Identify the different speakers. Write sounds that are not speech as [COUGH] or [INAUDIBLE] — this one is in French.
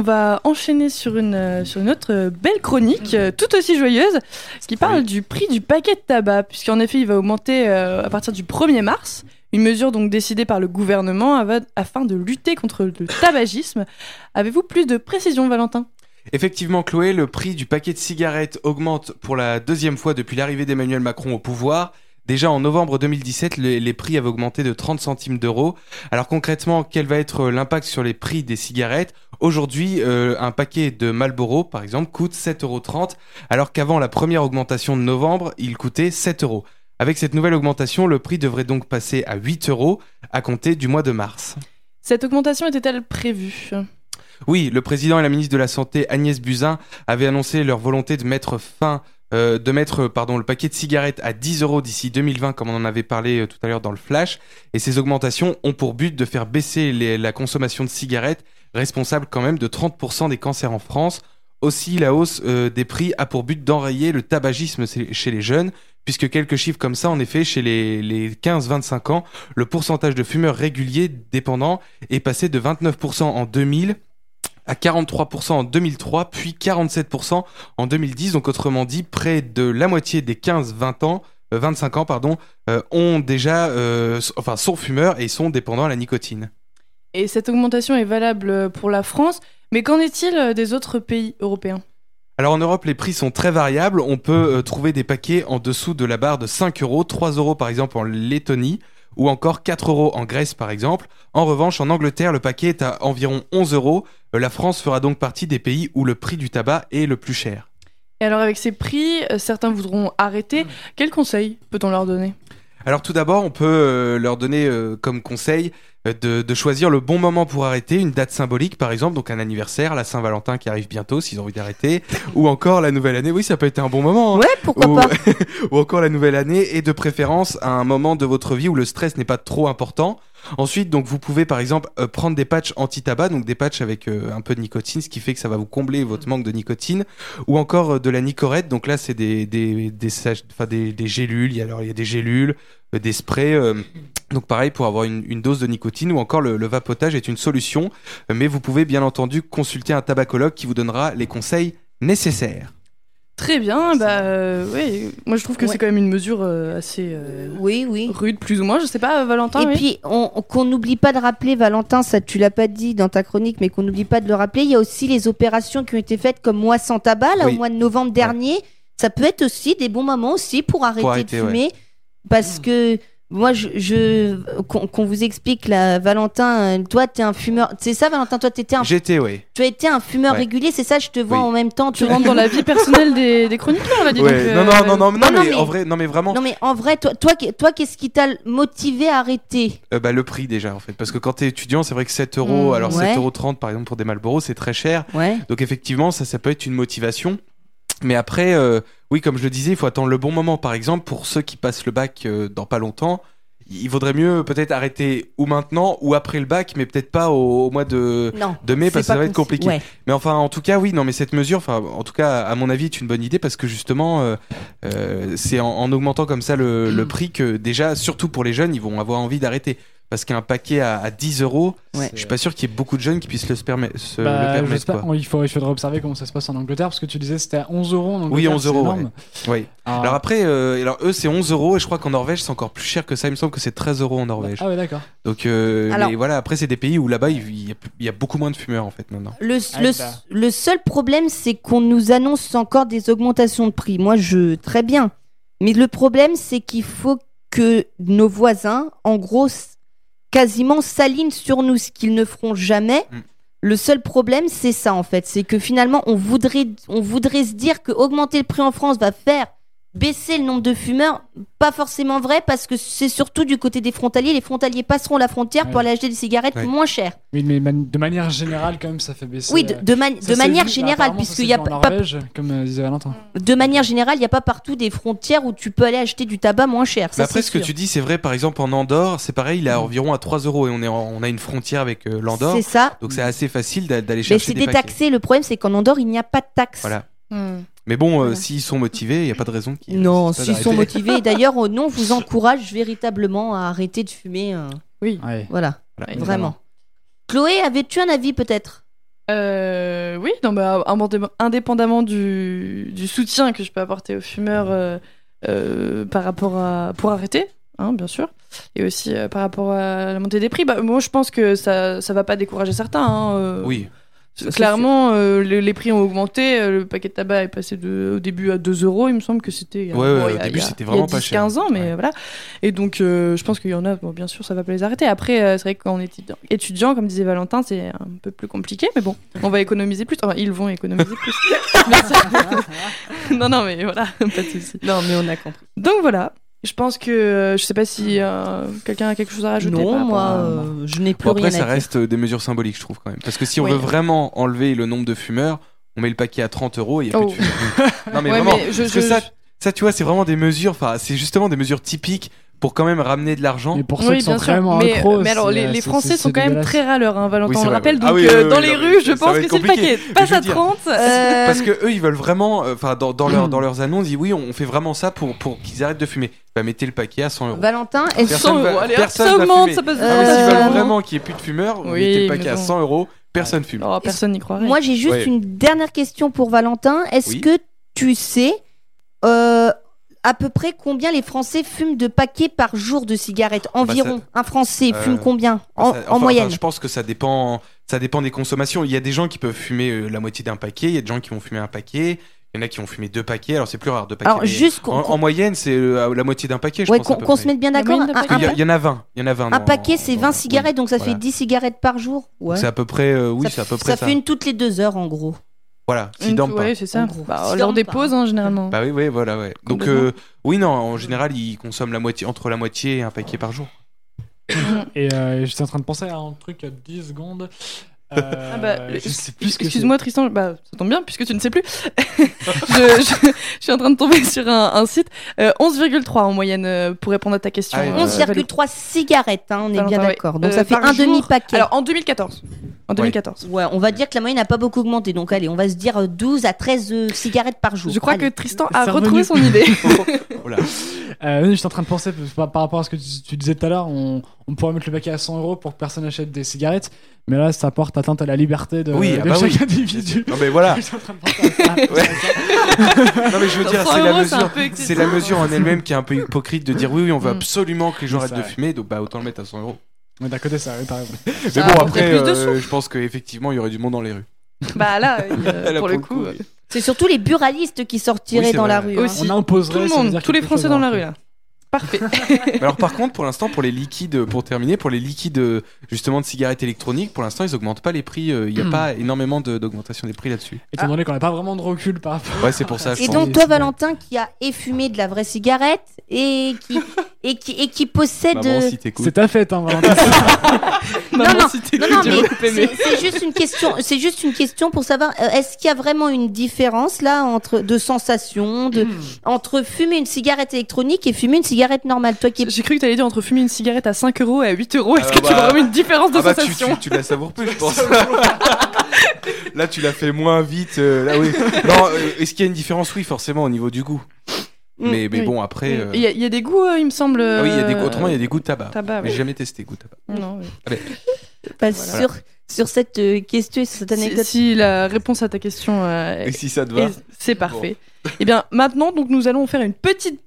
Speaker 1: on va enchaîner sur une, euh, sur une autre euh, belle chronique, euh, tout aussi joyeuse, qui parle du prix du paquet de tabac, puisqu'en effet, il va augmenter euh, à partir du 1er mars. Une mesure donc décidée par le gouvernement afin de lutter contre le tabagisme. Avez-vous plus de précision, Valentin?
Speaker 2: Effectivement, Chloé, le prix du paquet de cigarettes augmente pour la deuxième fois depuis l'arrivée d'Emmanuel Macron au pouvoir. Déjà en novembre 2017, les, prix avaient augmenté de 30 centimes d'euros. Alors concrètement, quel va être l'impact sur les prix des cigarettes? Aujourd'hui, euh, un paquet de Marlboro, par exemple, coûte 7,30 euros, alors qu'avant la première augmentation de novembre, il coûtait 7 euros. Avec cette nouvelle augmentation, le prix devrait donc passer à 8 euros à compter du mois de mars.
Speaker 1: Cette augmentation était-elle prévue?
Speaker 2: Oui, le président et la ministre de la Santé Agnès Buzyn avaient annoncé leur volonté de mettre fin, euh, de mettre pardon le paquet de cigarettes à 10 euros d'ici 2020, comme on en avait parlé euh, tout à l'heure dans le flash. Et ces augmentations ont pour but de faire baisser la consommation de cigarettes, responsable quand même de 30% des cancers en France. Aussi, la hausse euh, des prix a pour but d'enrayer le tabagisme chez chez les jeunes, puisque quelques chiffres comme ça, en effet, chez les, les 15-25 ans, le pourcentage de fumeurs réguliers dépendants est passé de 29% en 2000 à 43% en 2003, puis 47% en 2010. Donc autrement dit, près de la moitié des 15-20 ans, euh, 25 ans, pardon, euh, ont déjà, euh, enfin, sont fumeurs et sont dépendants à la nicotine.
Speaker 1: Et cette augmentation est valable pour la France, mais qu'en est-il des autres pays européens?
Speaker 2: Alors en Europe, les prix sont très variables. On peut euh, trouver des paquets en dessous de la barre de 5 euros, 3 euros par exemple en Lettonie, ou encore 4 euros en Grèce par exemple. En revanche, en Angleterre, le paquet est à environ 11 euros. Euh, La France fera donc partie des pays où le prix du tabac est le plus cher.
Speaker 1: Et alors avec ces prix, euh, certains voudront arrêter. Quels conseils peut-on leur donner?
Speaker 2: Alors tout d'abord, on peut euh, leur donner comme conseil de, de choisir le bon moment pour arrêter, une date symbolique par exemple, donc un anniversaire, la Saint-Valentin qui arrive bientôt s'ils ont envie d'arrêter, [LAUGHS] ou encore la nouvelle année, oui ça peut être un bon moment. hein.
Speaker 3: Ouais, pourquoi
Speaker 2: ou,
Speaker 3: pas [LAUGHS]
Speaker 2: ou encore la nouvelle année et de préférence à un moment de votre vie où le stress n'est pas trop important. Ensuite, donc vous pouvez par exemple euh, prendre des patchs anti-tabac, donc des patchs avec euh, un peu de nicotine, ce qui fait que ça va vous combler votre manque de nicotine, ou encore euh, de la nicorette. Donc là, c'est des des des, des des gélules. Il y a alors il y a des gélules, euh, des sprays. euh, donc pareil pour avoir une, une dose de nicotine ou encore le, le vapotage est une solution, euh, mais vous pouvez bien entendu consulter un tabacologue qui vous donnera les conseils nécessaires.
Speaker 1: Très bien, bah euh, oui. Moi je trouve que
Speaker 3: Ouais.
Speaker 1: c'est quand même une mesure euh, assez euh,
Speaker 3: Oui, oui.
Speaker 1: rude, plus ou moins. Je sais pas, Valentin.
Speaker 3: Et
Speaker 1: oui
Speaker 3: puis, on- qu'on n'oublie pas de rappeler, Valentin, ça tu l'as pas dit dans ta chronique, mais qu'on n'oublie pas de le rappeler, il y a aussi les opérations qui ont été faites comme moi sans tabac, là,
Speaker 2: Oui.
Speaker 3: au mois de novembre dernier. Ça peut être aussi des bons moments aussi pour arrêter,
Speaker 2: arrêter,
Speaker 3: de
Speaker 2: ouais.
Speaker 3: Parce que moi, je, je- qu'on qu'on vous explique, là, Valentin, euh, toi, tu es un fumeur. C'est ça, Valentin, toi, étais un,
Speaker 2: J'étais, oui.
Speaker 3: tu as été un fumeur
Speaker 2: Ouais.
Speaker 3: régulier, c'est ça, je te vois
Speaker 2: Oui.
Speaker 3: en même temps.
Speaker 1: Tu rentres dans la vie personnelle des, des chroniqueurs, donc.
Speaker 2: Ouais,
Speaker 1: euh,
Speaker 2: non, non, non, non, non,
Speaker 3: non,
Speaker 2: mais,
Speaker 3: mais-
Speaker 2: en vrai, non, mais vraiment,
Speaker 3: Non, mais en vrai, toi, toi, toi qu'est-ce qui t'a motivé à arrêter?
Speaker 2: Euh, bah, le prix déjà, en fait. Parce que quand t'es étudiant, c'est vrai que 7 euros,
Speaker 3: Mm,
Speaker 2: alors
Speaker 3: ouais.
Speaker 2: 7,30 euros par exemple pour des Marlboro, c'est très cher.
Speaker 3: Ouais.
Speaker 2: Donc effectivement, ça, ça peut être une motivation. Mais après, euh, oui, comme je le disais, il faut attendre le bon moment. Par exemple, pour ceux qui passent le bac euh, dans pas longtemps, il vaudrait mieux peut-être arrêter ou maintenant ou après le bac, mais peut-être pas au, au mois de,
Speaker 3: Non.
Speaker 2: de mai parce que ça va être compliqué.
Speaker 3: Ouais.
Speaker 2: Mais enfin, en tout cas, oui, non, mais cette mesure, enfin, en tout cas, à mon avis, est une bonne idée parce que justement, euh, euh, c'est en, en augmentant comme ça le, le prix que déjà, surtout pour les jeunes, ils vont avoir envie d'arrêter. Parce qu'un paquet à, à 10 euros,
Speaker 3: Ouais.
Speaker 2: je suis pas sûr qu'il y ait beaucoup de jeunes qui puissent le, se permet- se
Speaker 4: Bah,
Speaker 2: le permettre.
Speaker 4: sais pas,
Speaker 2: quoi.
Speaker 4: il, faut, il faudrait observer comment ça se passe en Angleterre parce que tu disais c'était à 11 euros en Angleterre.
Speaker 2: Oui, 11
Speaker 4: c'est
Speaker 2: euros. Oui.
Speaker 4: Ah,
Speaker 2: Alors après, euh, alors eux c'est 11 euros et je crois qu'en Norvège c'est encore plus cher que ça. Il me semble que c'est 13 euros en Norvège.
Speaker 4: ah ouais, d'accord.
Speaker 2: Donc euh,
Speaker 3: Alors-
Speaker 2: mais voilà, après c'est des pays où là-bas il il y, a, il y a beaucoup moins de fumeurs en fait maintenant.
Speaker 3: Le,
Speaker 4: Ah,
Speaker 3: le,
Speaker 4: bah.
Speaker 3: le seul problème, c'est qu'on nous annonce encore des augmentations de prix. Moi, je. Très bien. Mais le problème, c'est qu'il faut que nos voisins, en gros, quasiment s'alignent sur nous, ce qu'ils ne feront jamais.
Speaker 2: Mm.
Speaker 3: Le seul problème, c'est ça, en fait. C'est que finalement, on voudrait, on voudrait se dire que augmenter le prix en France va faire baisser le nombre de fumeurs. Pas forcément vrai, parce que c'est surtout du côté des frontaliers. Les frontaliers passeront la frontière pour aller acheter des cigarettes
Speaker 2: Ouais.
Speaker 3: moins chères.
Speaker 4: Oui, mais man- de manière générale, quand même, ça fait baisser.
Speaker 3: Oui, de,
Speaker 4: euh,
Speaker 3: de, manière
Speaker 4: vu,
Speaker 3: générale, puisqu'il y a pas,
Speaker 4: en
Speaker 3: pas-
Speaker 4: Norvège, comme euh, disait Valentin.
Speaker 3: de manière générale, il n'y a pas partout des frontières où tu peux aller acheter du tabac moins cher. Ça,
Speaker 2: Mais après
Speaker 3: c'est
Speaker 2: ce que tu dis c'est vrai par exemple en Andorre c'est pareil il est à environ à 3 euros et on est en- on a une frontière avec euh, l'Andorre
Speaker 3: C'est ça.
Speaker 2: donc c'est assez facile d'a- d'aller
Speaker 3: Mais
Speaker 2: chercher
Speaker 3: c'est
Speaker 2: des paquets.
Speaker 3: détaxé. Le problème, c'est qu'en Andorre, il n'y a pas de taxe.
Speaker 2: Voilà.
Speaker 1: Hmm.
Speaker 2: Mais bon euh, s'ils sont motivés il y a pas de raison qu'ils
Speaker 3: Non, s'ils sont motivés. Et D'ailleurs, [LAUGHS] euh, non, vous encourage véritablement à arrêter de fumer. euh,
Speaker 4: Ouais.
Speaker 3: Voilà,
Speaker 2: Voilà.
Speaker 3: vraiment. Chloé, avais-tu un avis peut-être?
Speaker 1: Euh, Oui, non, bah, indépendamment- du, du soutien que je peux apporter aux fumeurs euh, euh, par rapport à pour arrêter, hein, bien sûr, et aussi euh, par rapport à la montée des prix, bah, moi je pense que ça ça va pas décourager certains. hein, euh,
Speaker 2: Oui.
Speaker 1: Clairement, euh, les, les prix ont augmenté. euh, Le paquet de tabac est passé de, au début à 2 euros. Il me semble que c'était. euh,
Speaker 2: Ouais, au
Speaker 1: il y a-
Speaker 2: début, c'était
Speaker 1: il y a
Speaker 2: vraiment pas cher.
Speaker 1: 15 ans, mais
Speaker 2: Ouais.
Speaker 1: voilà. Et donc, euh, je pense qu'il y en a. Bon, bien sûr, ça va pas les arrêter. Après, euh, c'est vrai que quand on est étudiant, comme disait Valentin, c'est un peu plus compliqué. Mais bon, on va économiser plus. Enfin, ils vont économiser plus. [LAUGHS] [LAUGHS] Non, non, mais voilà, [LAUGHS] pas de souci.
Speaker 3: Non, mais on a compris.
Speaker 1: Donc voilà. Je pense que euh, je sais pas si euh, quelqu'un a quelque chose à rajouter.
Speaker 3: Non, moi,
Speaker 1: à-
Speaker 3: euh, je n'ai plus
Speaker 2: Bon, après,
Speaker 3: rien
Speaker 2: ça
Speaker 3: à dire.
Speaker 2: reste des mesures symboliques, je trouve, quand même. Parce que si on
Speaker 1: Oui.
Speaker 2: veut vraiment enlever le nombre de fumeurs, on met le paquet à 30 euros et il n'y a
Speaker 1: Oh.
Speaker 2: plus de fumeurs. [LAUGHS] non, mais
Speaker 1: Ouais,
Speaker 2: vraiment.
Speaker 1: mais je-
Speaker 2: parce que
Speaker 1: je-
Speaker 2: ça, ça, tu vois, c'est vraiment des mesures, enfin, c'est justement des mesures typiques pour quand même ramener de l'argent.
Speaker 4: Mais pour ceux
Speaker 1: Oui,
Speaker 4: qui sont vraiment
Speaker 1: mais,
Speaker 4: accros,
Speaker 1: mais alors, les, les
Speaker 4: c'est-
Speaker 1: Français sont quand même très râleurs, hein, Valentin,
Speaker 2: Oui,
Speaker 1: on le rappelle.
Speaker 2: Ah
Speaker 1: Donc,
Speaker 2: oui,
Speaker 1: euh, dans
Speaker 2: oui,
Speaker 1: les
Speaker 2: non,
Speaker 1: rues, je pense que c'est le paquet. Passe à
Speaker 2: dire-
Speaker 1: 30.
Speaker 3: Euh,
Speaker 2: Parce que eux, ils veulent vraiment, euh, enfin, dans, dans leur, [CLEARS THROAT] dans leurs annonces, ils disent oui, on fait vraiment ça pour, pour qu'ils arrêtent de fumer. Bah, mettez le paquet à 100 euros.
Speaker 3: Valentin,
Speaker 2: Personne
Speaker 1: 100
Speaker 2: va-
Speaker 1: euros, allez,
Speaker 2: personne
Speaker 1: ça
Speaker 2: va fumer.
Speaker 1: ça passe
Speaker 3: Euh,
Speaker 2: Ah, mais s'ils
Speaker 3: Euh,
Speaker 2: veulent vraiment qu'il n'y ait plus de fumeurs,
Speaker 1: Oui,
Speaker 2: mettez le paquet à
Speaker 1: bon.
Speaker 2: 100 euros, personne fume.
Speaker 1: Oh, personne n'y croirait.
Speaker 3: Moi, j'ai juste une dernière question pour Valentin. Est-ce que tu sais euh, à peu près combien les Français fument de paquets par jour de cigarettes Environ. Un Français
Speaker 2: Euh,
Speaker 3: fume combien
Speaker 2: Enfin,
Speaker 3: en,
Speaker 2: ça-
Speaker 3: moyenne
Speaker 2: enfin, je pense que ça dépend, ça dépend des consommations. Il y a des gens qui peuvent fumer euh, la moitié d'un paquet, il y a des gens qui vont fumer un paquet, il y en a qui vont fumer deux paquets. Alors c'est plus rare deux paquets.
Speaker 3: Alors, juste
Speaker 2: en, en moyenne, c'est euh, la moitié d'un paquet, je
Speaker 3: ouais,
Speaker 2: pense.
Speaker 3: qu'on se mette bien d'accord.
Speaker 2: Il y, en a 20. Il y en a 20
Speaker 3: un
Speaker 2: dans-
Speaker 3: paquet, c'est
Speaker 2: dans-
Speaker 3: 20
Speaker 2: oui,
Speaker 3: cigarettes, donc ça
Speaker 2: voilà.
Speaker 3: fait 10 cigarettes par jour. Ouais.
Speaker 2: C'est à peu près, euh, oui,
Speaker 3: ça,
Speaker 2: c'est à peu
Speaker 3: ça
Speaker 2: près ça.
Speaker 3: fait une toutes les deux heures, en gros.
Speaker 2: Voilà, s'ils dorment pas.
Speaker 1: ouais, c'est ça. Bah, lors des pauses, hein, généralement.
Speaker 2: Bah oui, oui, voilà, ouais. Donc, euh, oui, non, en général, ils consomment la moitié, entre la moitié et un paquet par jour. [COUGHS]
Speaker 4: Et euh, j'étais en train de penser à un truc à 10 secondes. Euh,
Speaker 1: Ah bah,
Speaker 4: je sais plus ce que c'est.
Speaker 1: Excuse-moi Tristan, bah, ça tombe bien puisque tu ne sais plus. [LAUGHS] je, je- je suis en train de tomber sur un, un site. Euh, 11,3 en moyenne euh, pour répondre à ta question.
Speaker 2: Ah oui,
Speaker 1: euh, Valou.
Speaker 3: 11,3 cigarettes, hein, on est bien
Speaker 1: ouais.
Speaker 3: d'accord. Donc
Speaker 1: Euh,
Speaker 3: ça fait un
Speaker 1: jour.
Speaker 3: demi-paquet.
Speaker 1: Alors en 2014. En 2014.
Speaker 3: Ouais, on va dire que la moyenne n'a pas beaucoup augmenté. Donc allez, on va se dire euh, 12 à 13 euh, cigarettes par jour.
Speaker 1: Je crois
Speaker 3: Allez.
Speaker 1: que Tristan
Speaker 4: C'est
Speaker 1: a
Speaker 4: revenu.
Speaker 1: retrouvé son idée. [LAUGHS]
Speaker 2: Voilà. [LAUGHS]
Speaker 4: Euh, oui, j'étais en train de penser par, par rapport à ce que tu, tu disais tout à l'heure, on, on pourrait mettre le paquet à 100 euros pour que personne n'achète des cigarettes, mais là ça porte atteinte à la liberté de,
Speaker 2: Oui,
Speaker 4: de
Speaker 2: ah bah
Speaker 4: chaque
Speaker 2: oui.
Speaker 4: individu.
Speaker 2: Non, mais voilà. [LAUGHS]
Speaker 4: J'étais en train de penser à ça.
Speaker 2: Ouais. Non, mais je veux dire,
Speaker 1: 100
Speaker 2: c'est la
Speaker 1: c'est
Speaker 2: mesure. C'est la mesure en elle-même qui est un peu hypocrite de dire oui, oui, on veut
Speaker 1: Mm.
Speaker 2: absolument que les gens arrêtent de fumer, donc bah autant le mettre à 100 euros.
Speaker 4: Mais d'un côté, ça, oui, raison.
Speaker 2: Mais bon, après,
Speaker 1: plus de
Speaker 2: euh, je pense qu'effectivement, il y aurait du monde dans les rues.
Speaker 1: bah là, [LAUGHS] euh,
Speaker 2: Là,
Speaker 1: pour le
Speaker 2: le
Speaker 1: coup.
Speaker 2: oui.
Speaker 3: C'est surtout les buralistes qui sortiraient
Speaker 2: Oui, c'est
Speaker 3: dans la
Speaker 2: vrai.
Speaker 3: rue. hein.
Speaker 1: Aussi.
Speaker 4: On imposerait.
Speaker 1: Tout le
Speaker 4: ça veut
Speaker 1: monde, tous les
Speaker 4: quelque
Speaker 1: Français
Speaker 4: chose
Speaker 1: dans la rue là. Parfait. [LAUGHS]
Speaker 2: Mais alors par contre, pour l'instant, pour les liquides, pour terminer, pour les liquides euh, justement de cigarettes électroniques, pour l'instant, ils augmentent pas les prix. euh, Il n'y a
Speaker 4: Hmm.
Speaker 2: pas énormément de- d'augmentation des prix là-dessus.
Speaker 4: Étant donné qu'on n'a pas vraiment de recul par rapport.
Speaker 2: Ouais, c'est pour ça. Je
Speaker 3: Et
Speaker 2: pense.
Speaker 3: donc toi, Valentin, qui a effumé de la vraie cigarette et qui [LAUGHS] et qui et qui possède.
Speaker 2: Maman, si t'écoutes.
Speaker 4: C'est ta fête, hein, Valentin. [LAUGHS]
Speaker 1: Maman,
Speaker 3: non,
Speaker 1: si
Speaker 3: Non, non, mais c'est juste une question. C'est juste une question pour savoir euh, est-ce qu'il y a vraiment une différence là entre de sensation, de entre fumer une cigarette électronique et fumer une cigarette normale? Toi qui
Speaker 1: J'ai cru que t'allais dire entre fumer une cigarette à 5 euros et à 8 euros. Est-ce
Speaker 2: Ah
Speaker 1: que tu
Speaker 2: bah-
Speaker 1: vois vraiment une différence de
Speaker 2: Ah bah tu,
Speaker 1: sensation?
Speaker 2: tu, tu la savoures plus, je [LAUGHS] pense. [LAUGHS] là, tu l'as fait moins vite. euh, là, oui. Non, euh, est-ce qu'il y a une différence? Oui, forcément, au niveau du goût.
Speaker 3: Mm,
Speaker 2: mais mais
Speaker 1: oui.
Speaker 2: bon, après. euh,
Speaker 1: Il y, a- il y a des goûts, euh, il me semble.
Speaker 2: ah oui, il y a des,
Speaker 1: euh,
Speaker 2: autrement, il y a des goûts de tabac.
Speaker 1: Tabac,
Speaker 2: Mais
Speaker 1: oui.
Speaker 2: jamais testé goût de tabac.
Speaker 1: Non, oui.
Speaker 3: pas
Speaker 1: Voilà.
Speaker 3: sur sur cette question et sur cette anecdote.
Speaker 1: si la réponse à ta question euh,
Speaker 2: Et si ça te va
Speaker 1: c'est parfait. Eh bien, maintenant, donc, nous allons faire une petite